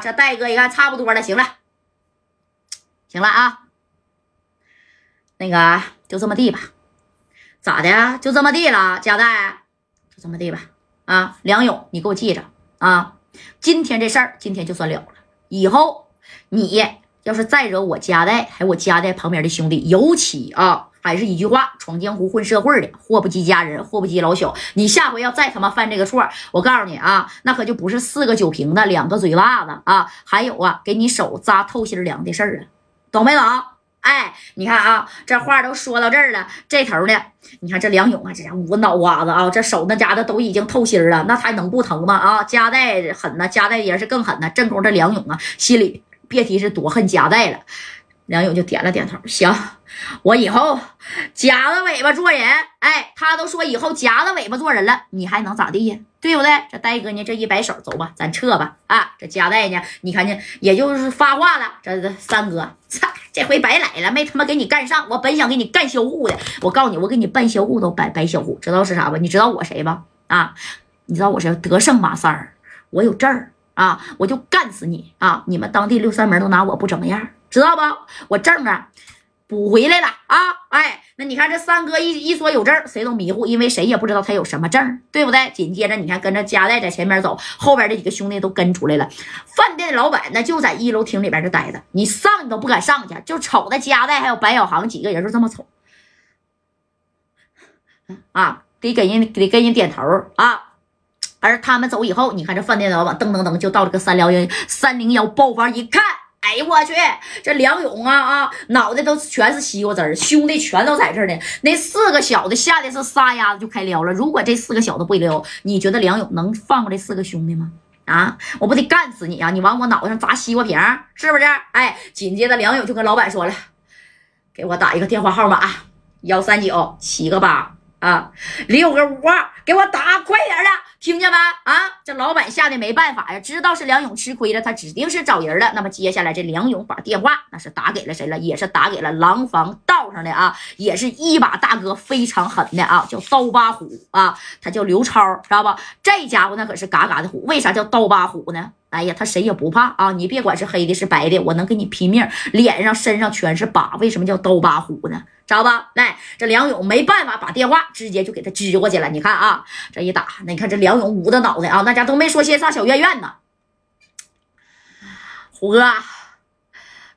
这戴哥一看差不多了，行了，行了啊，那个就这么地吧，咋的？就这么地了，贾代，就这么地吧。啊，梁勇，你给我记着啊，今天这事儿今天就算了了，以后你要是再惹我家代，还有我家代旁边的兄弟，尤其啊。还是一句话，闯江湖混社会的，祸不及家人，祸不及老小。你下回要再他妈犯这个错，我告诉你啊，那可就不是四个酒瓶子，两个嘴巴子啊，还有啊，给你手扎透心凉的事儿啊，懂没懂？哎，你看啊，这话都说到这儿了，这头呢，你看这梁勇啊，这家捂脑瓜子啊，这手那家的都已经透心了，那他能不疼吗？啊，夹带狠呢，夹带也是更狠呢。正宫这梁勇啊，心里别提是多恨夹带了。梁勇就点了点头，行，我以后夹着尾巴做人。哎，他都说以后夹着尾巴做人了，你还能咋地呀？对不对？这戴哥呢，这一摆手，走吧，咱撤吧。啊，这夹带呢，你看见，也就是发话了。这这三哥，操，这回白来了，没他妈给你干上。我本想给你干销户的，我告诉你，我给你办销户都白白销户，知道是啥吧？你知道我谁吧？啊，你知道我是德胜马三儿，我有证儿啊，我就干死你啊！你们当地六扇门都拿我不怎么样。知道不？我证啊，补回来了啊！哎，那你看这三哥一一说有证，谁都迷糊，因为谁也不知道他有什么证，对不对？紧接着你看跟着加代在前面走，后边这几个兄弟都跟出来了。饭店的老板那就在一楼厅里边这待着，你上你都不敢上去，就瞅着加代还有白小航几个人就这么瞅，啊，得给人得给人点头啊。而他们走以后，你看这饭店的老板噔噔噔就到这个三零幺三零幺包房一看。哎呦我去！这梁勇啊啊，脑袋都全是西瓜汁儿，兄弟全都在这儿呢。那四个小子吓得是撒丫子就开撩了。如果这四个小子不撩，你觉得梁勇能放过这四个兄弟吗？啊，我不得干死你啊！你往我脑袋上砸西瓜瓶，是不是？哎，紧接着梁勇就跟老板说了：“给我打一个电话号码，幺三九七个八啊，六个五，给我打快点的。”听见没啊？这老板吓得没办法呀，知道是梁勇吃亏了，他指定是找人了。那么接下来这梁勇把电话那是打给了谁了？也是打给了廊坊道上的啊，也是一把大哥，非常狠的啊，叫刀疤虎啊，他叫刘超，知道吧？这家伙那可是嘎嘎的虎。为啥叫刀疤虎呢？哎呀，他谁也不怕啊！你别管是黑的，是白的，我能跟你拼命，脸上身上全是疤。为什么叫刀疤虎呢？知道吧？来，这梁勇没办法，把电话直接就给他支过去了。你看啊，这一打，那你看这梁梁勇捂着脑袋啊，那家都没说先上小院院呢。虎哥，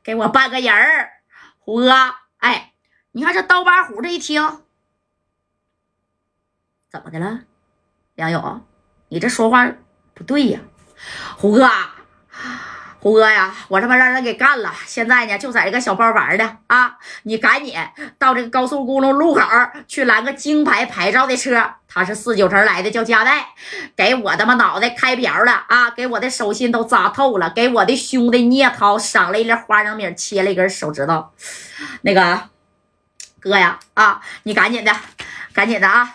给我半个人儿。虎哥，哎，你看这刀疤虎这一听，怎么的了？梁勇，你这说话不对呀，虎哥。胡哥呀，我他妈让人给干了！现在呢，就在这个小包房的啊，你赶紧到这个高速公路路口去拦个京牌牌照的车，他是四九城来的，叫加代，给我他妈脑袋开瓢了啊！给我的手心都扎透了，给我的兄弟聂涛赏了一粒花生米，切了一根手指头。那个哥呀，啊，你赶紧的，赶紧的啊，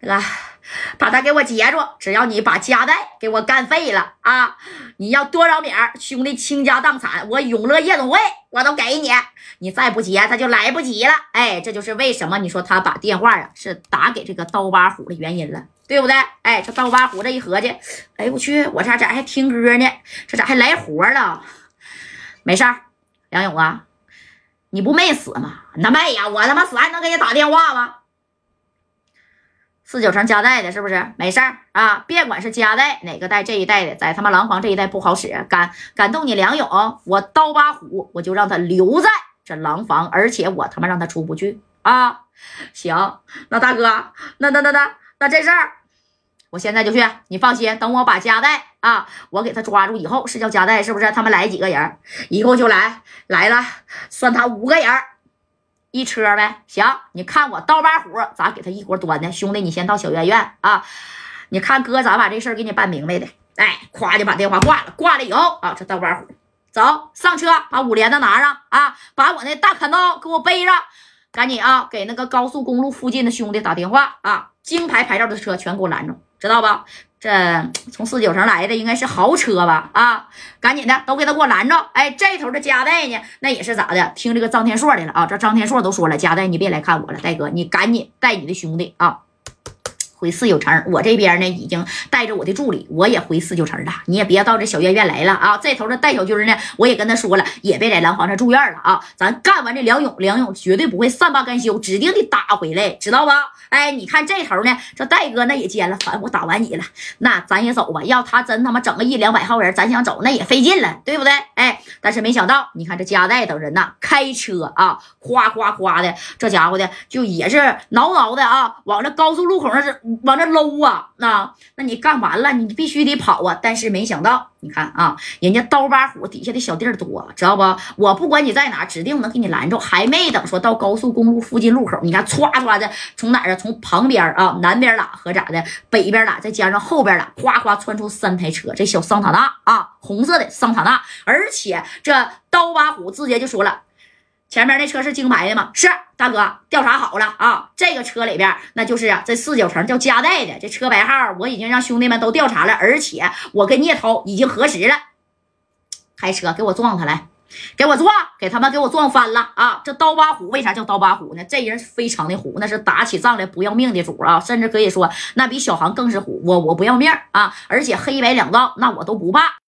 那个。把他给我截住！只要你把家带给我干废了啊！你要多少米儿兄弟倾家荡产，我永乐夜总会我都给你。你再不截，他就来不及了。哎，这就是为什么你说他把电话呀是打给这个刀疤虎的原因了，对不对？哎，这刀疤虎这一合计，哎我去，我这咋还听歌呢？这咋还来活了？没事儿，梁勇啊，你不没死吗？那没呀，我他妈死还能给你打电话吗？四九城加代的，是不是？没事儿啊，别管是加代哪个代，这一代的在他妈廊坊这一带不好使，敢敢动你梁勇，我刀疤虎我就让他留在这廊坊，而且我他妈让他出不去啊！行，那大哥，那那那那那这事儿，我现在就去，你放心，等我把加代啊，我给他抓住以后，是叫加代是不是？他们来几个人？一共就来来了，算他五个人。一车呗，行，你看我刀疤虎咋给他一锅端的？兄弟，你先到小院院啊，你看哥咋把这事儿给你办明白的？哎，咵就把电话挂了，挂了以后啊，这刀疤虎走上车，把五连的拿上啊，把我那大砍刀给我背上，赶紧啊，给那个高速公路附近的兄弟打电话啊，京牌牌照的车全给我拦住，知道吧？这从四九城来的应该是豪车吧？啊，赶紧的，都给他给我拦着！哎，这头的加代呢，那也是咋的？听这个张天硕的了啊！这张天硕都说了，加代你别来看我了，戴哥，你赶紧带你的兄弟啊，回四九城。我这边呢，已经带着我的助理，我也回四九城了。你也别到这小院院来了啊！这头的戴小军呢，我也跟他说了，也别在蓝皇上住院了啊！咱干完这梁勇，梁勇绝对不会善罢甘休，指定得打回来，知道吧？哎，你看这头呢，这戴哥那也奸了，反正我打完你了，那咱也走吧。要他真他妈整个一两百号人，咱想走那也费劲了，对不对？哎，但是没想到，你看这加代等人呐，开车啊，夸夸夸的，这家伙的就也是挠挠的啊，往这高速路口那是往这搂啊，那那你干完了，你必须得跑啊。但是没想到，你看啊，人家刀疤虎底下的小弟儿多，知道不？我不管你在哪，指定能给你拦住。还没等说到高速公路附近路口，你看歘歘的从哪儿啊？从旁边啊，南边啦和咋的？北边啦，再加上后边啦，夸夸窜出三台车。这小桑塔纳啊，红色的桑塔纳，而且这刀疤虎直接就说了。前面那车是京牌的吗？是，大哥，调查好了啊。这个车里边，那就是啊，这四九城叫加代的，这车牌号我已经让兄弟们都调查了，而且我跟聂涛已经核实了。开车给我撞他来，给我撞，给他们给我撞翻了啊！这刀疤虎为啥叫刀疤虎呢？这人非常的虎，那是打起仗来不要命的主啊，甚至可以说那比小航更是虎。我我不要命啊，而且黑白两道那我都不怕。